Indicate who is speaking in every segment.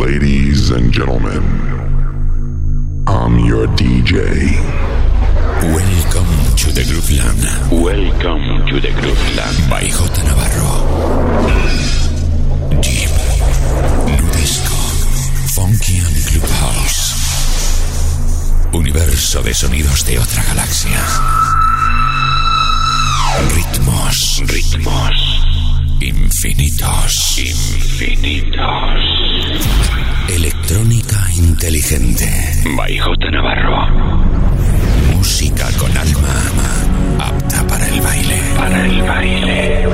Speaker 1: Ladies and gentlemen, I'm your DJ.
Speaker 2: Welcome to the Grooveland. Welcome to the Grooveland. By J. Navarro. Deep, Nudisco, Funky and Clubhouse. Universo de sonidos de otra galaxia. Ritmos, ritmos. Infinitos, infinitos. Electrónica inteligente. By J. Navarro. Música con alma, apta para el baile. Para el baile.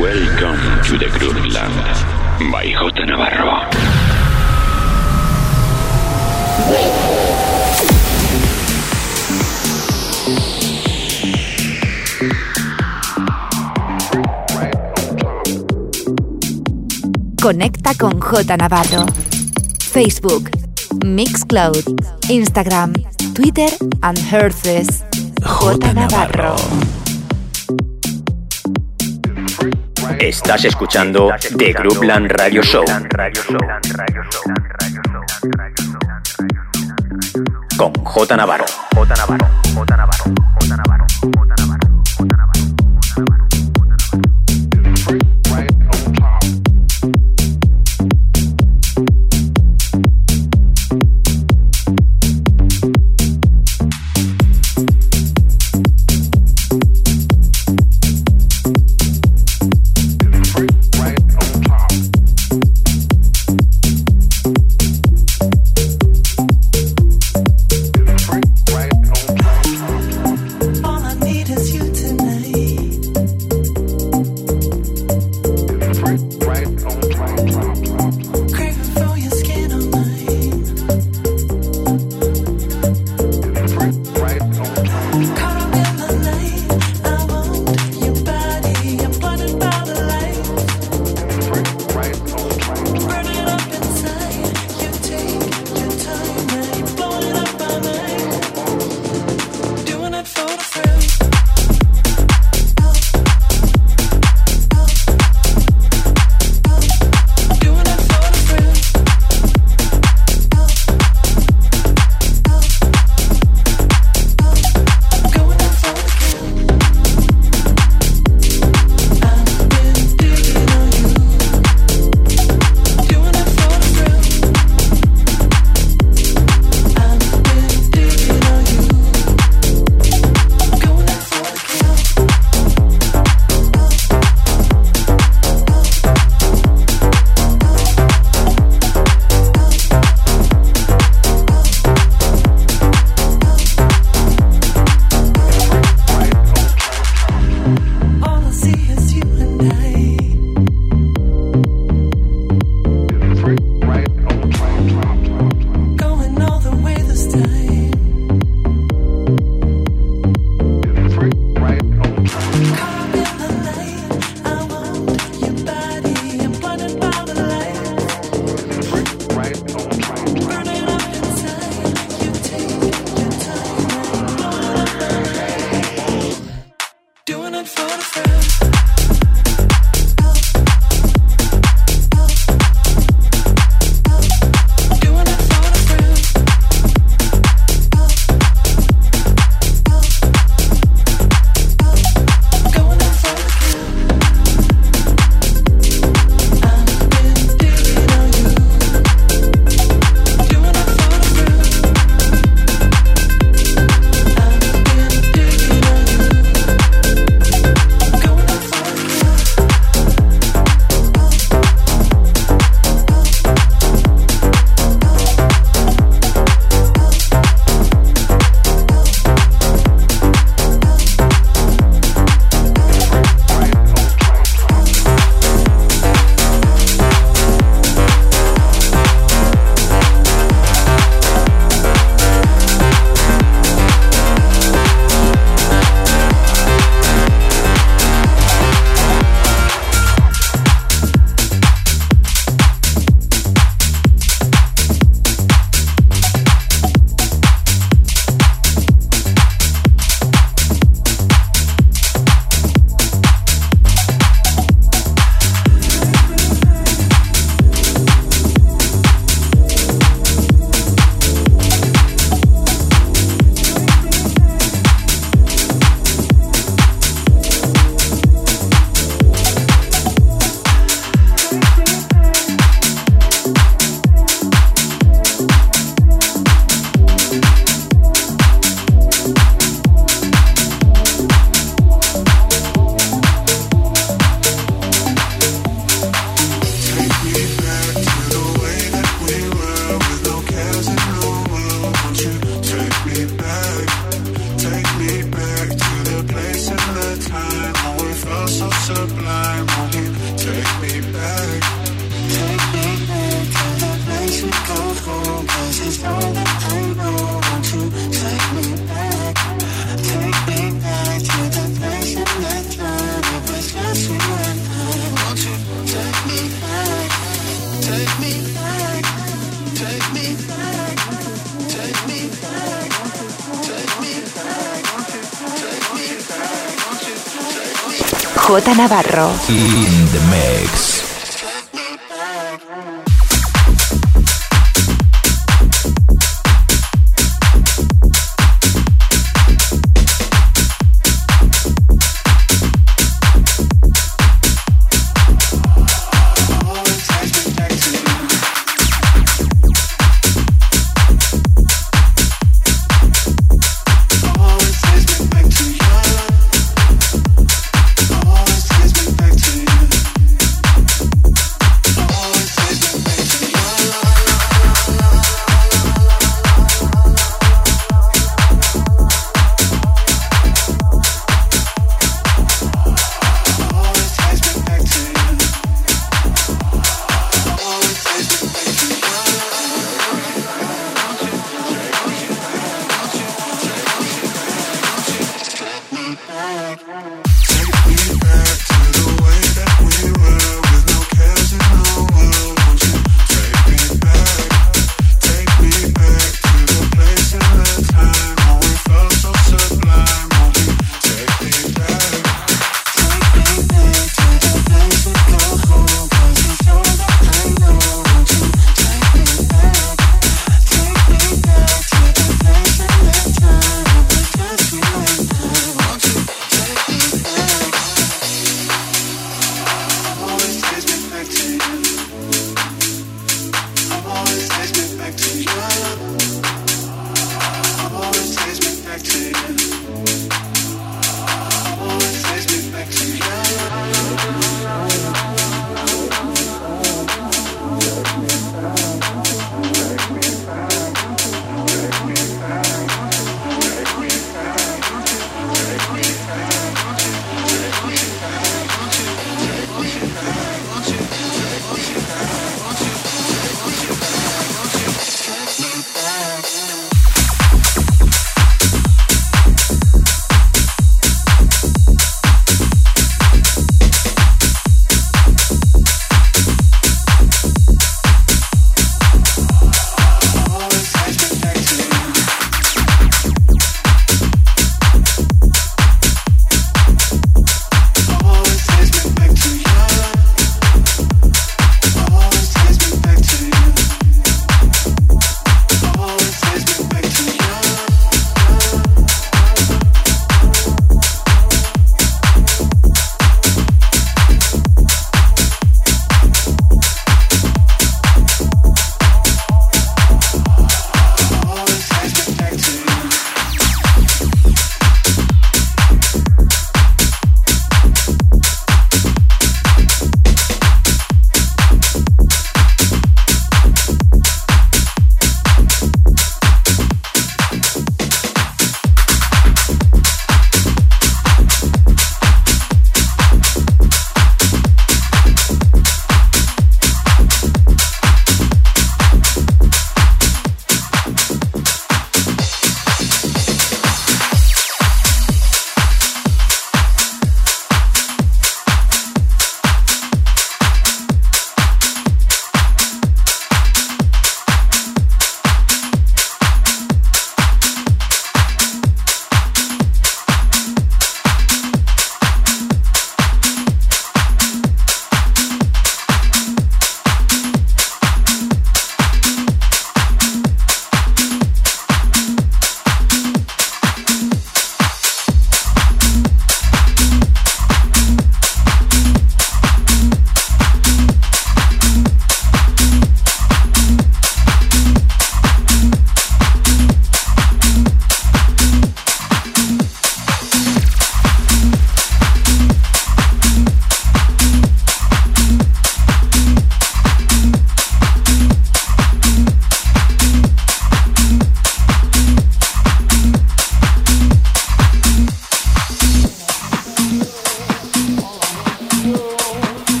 Speaker 2: Welcome to the Grooveland. By J. Navarro.
Speaker 3: Conecta con J Navarro. Facebook, Mixcloud, Instagram, Twitter and Herces.
Speaker 4: J Navarro.
Speaker 5: Estás escuchando The Groupland Radio Show. Con J Navarro. J Navarro. J Navarro.
Speaker 3: J Navarro.
Speaker 4: In the mix.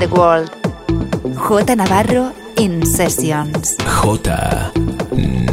Speaker 3: The world. J Navarro in sessions.
Speaker 4: J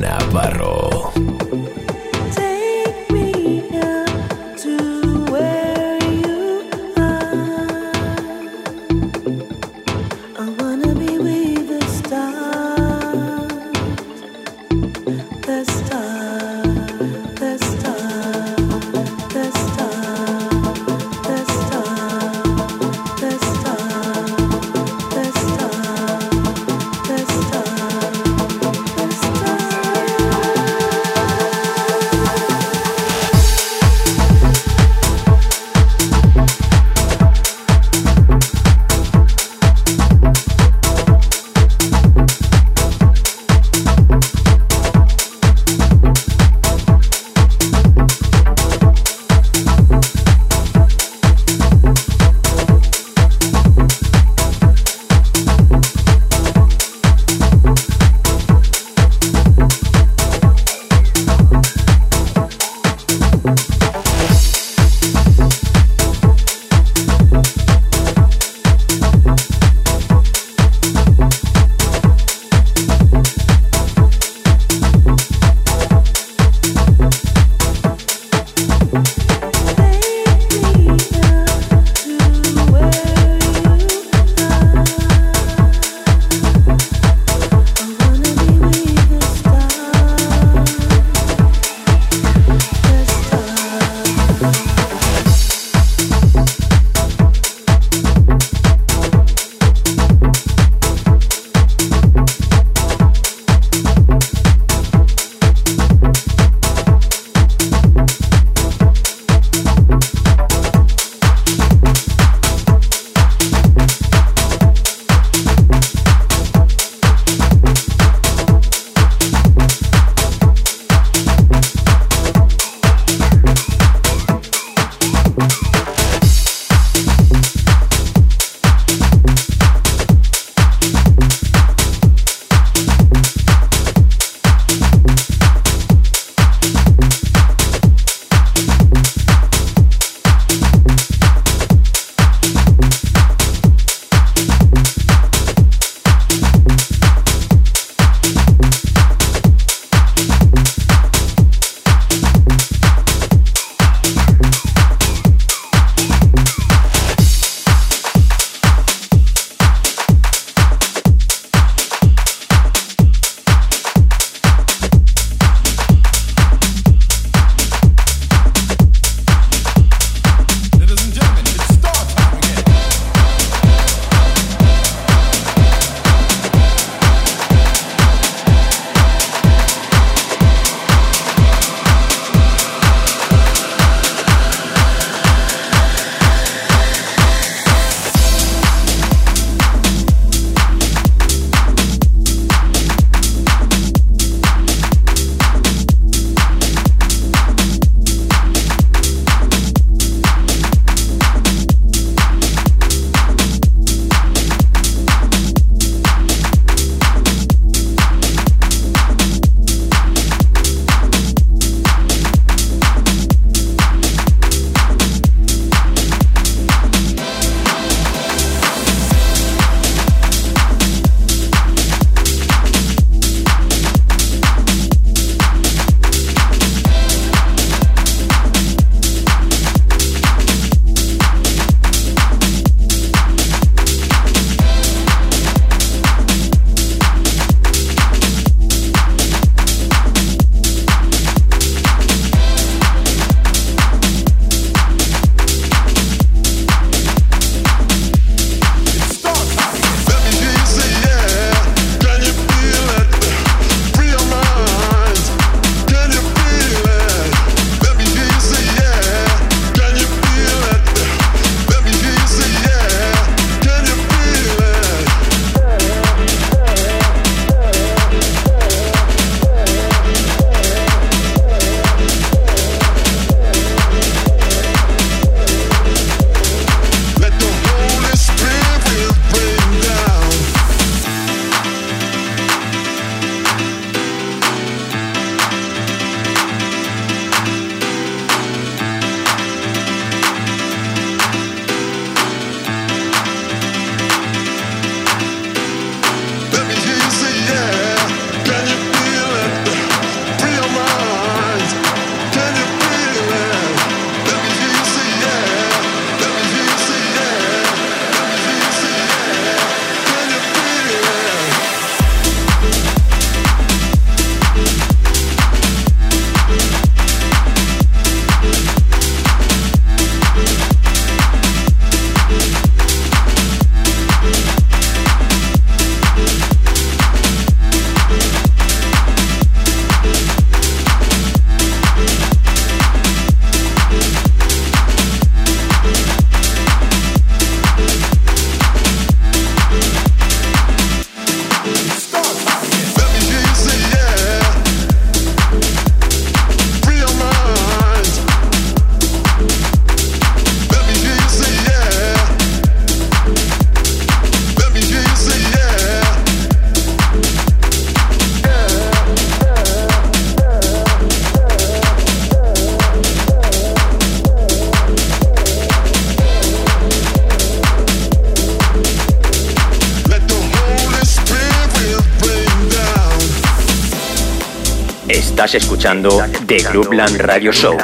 Speaker 5: escuchando The Clubland Radio Show.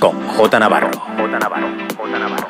Speaker 5: Con J Navarro. J Navarro. J Navarro.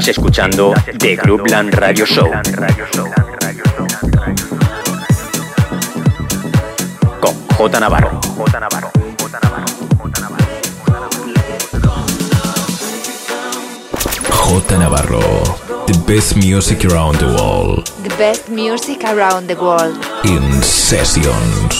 Speaker 5: Estás escuchando The Groupland Radio Show con J Navarro. J Navarro.
Speaker 4: J Navarro. The best music around the world.
Speaker 3: The best music around the world.
Speaker 4: In sessions.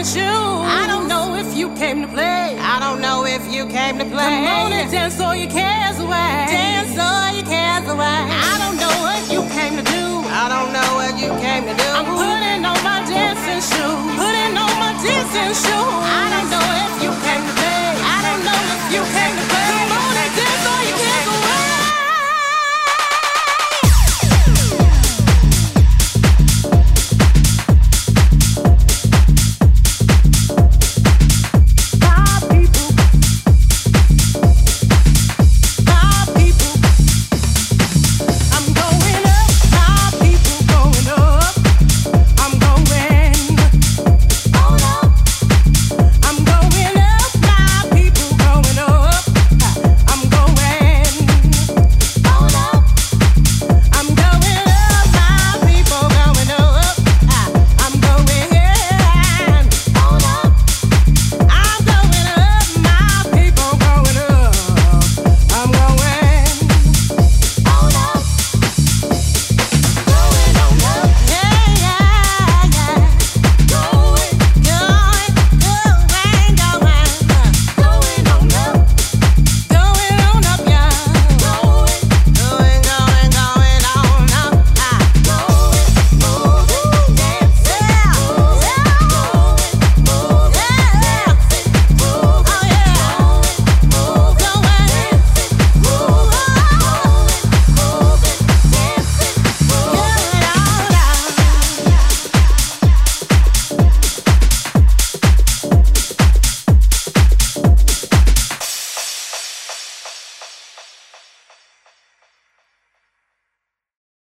Speaker 6: with you. I don't know if you came to play. I
Speaker 7: don't know if you came to
Speaker 6: play. Come on and dance all your cares away. Dance all your cares away. I don't know what you came to do.
Speaker 7: I don't know what you came to do.
Speaker 6: I'm putting on my dancing shoes. Putting on my dancing shoes. I don't know if you came to play. I don't know if you came to play.